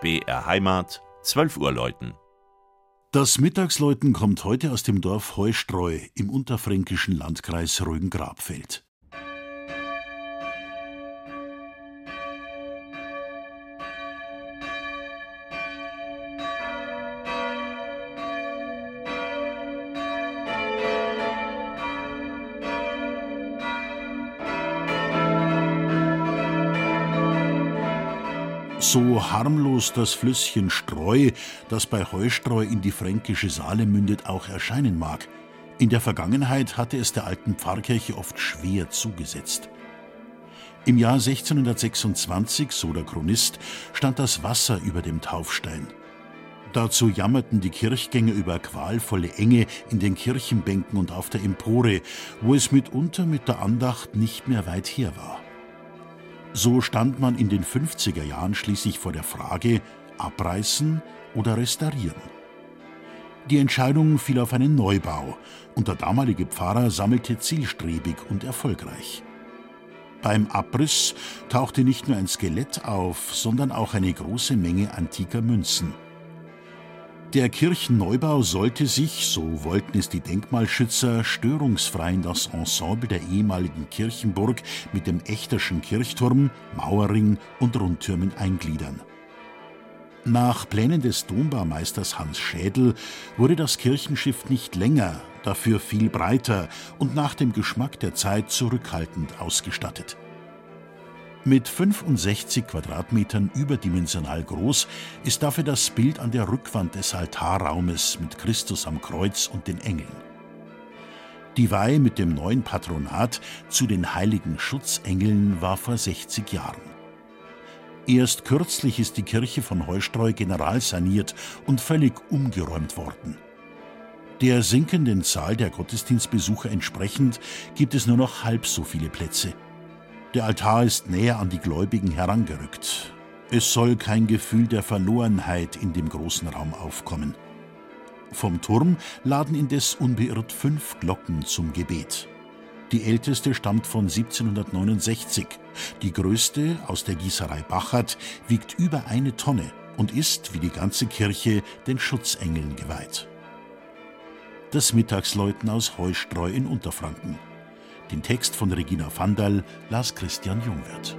BR Heimat, 12 Uhr läuten. Das Mittagsläuten kommt heute aus dem Dorf Heustreu im unterfränkischen Landkreis Rhön-Grabfeld. So harmlos das Flüsschen Streu, das bei Heustreu in die fränkische Saale mündet, auch erscheinen mag, in der Vergangenheit hatte es der alten Pfarrkirche oft schwer zugesetzt. Im Jahr 1626, so der Chronist, stand das Wasser über dem Taufstein. Dazu jammerten die Kirchgänger über qualvolle Enge in den Kirchenbänken und auf der Empore, wo es mitunter mit der Andacht nicht mehr weit her war. So stand man in den 50er Jahren schließlich vor der Frage, abreißen oder restaurieren. Die Entscheidung fiel auf einen Neubau und der damalige Pfarrer sammelte zielstrebig und erfolgreich. Beim Abriss tauchte nicht nur ein Skelett auf, sondern auch eine große Menge antiker Münzen. Der Kirchenneubau sollte sich, so wollten es die Denkmalschützer, störungsfrei in das Ensemble der ehemaligen Kirchenburg mit dem Echterschen Kirchturm, Mauerring und Rundtürmen eingliedern. Nach Plänen des Dombaumeisters Hans Schädel wurde das Kirchenschiff nicht länger, dafür viel breiter und nach dem Geschmack der Zeit zurückhaltend ausgestattet. Mit 65 Quadratmetern überdimensional groß ist dafür das Bild an der Rückwand des Altarraumes mit Christus am Kreuz und den Engeln. Die Weihe mit dem neuen Patronat zu den heiligen Schutzengeln war vor 60 Jahren. Erst kürzlich ist die Kirche von Heustreu generalsaniert und völlig umgeräumt worden. Der sinkenden Zahl der Gottesdienstbesucher entsprechend gibt es nur noch halb so viele Plätze. Der Altar ist näher an die Gläubigen herangerückt. Es soll kein Gefühl der Verlorenheit in dem großen Raum aufkommen. Vom Turm laden indes unbeirrt fünf Glocken zum Gebet. Die älteste stammt von 1769. Die größte, aus der Gießerei Bachert, wiegt über eine Tonne und ist, wie die ganze Kirche, den Schutzengeln geweiht. Das Mittagsläuten aus Heustreu in Unterfranken. Den Text von Regina Vandal las Christian Jungwirth.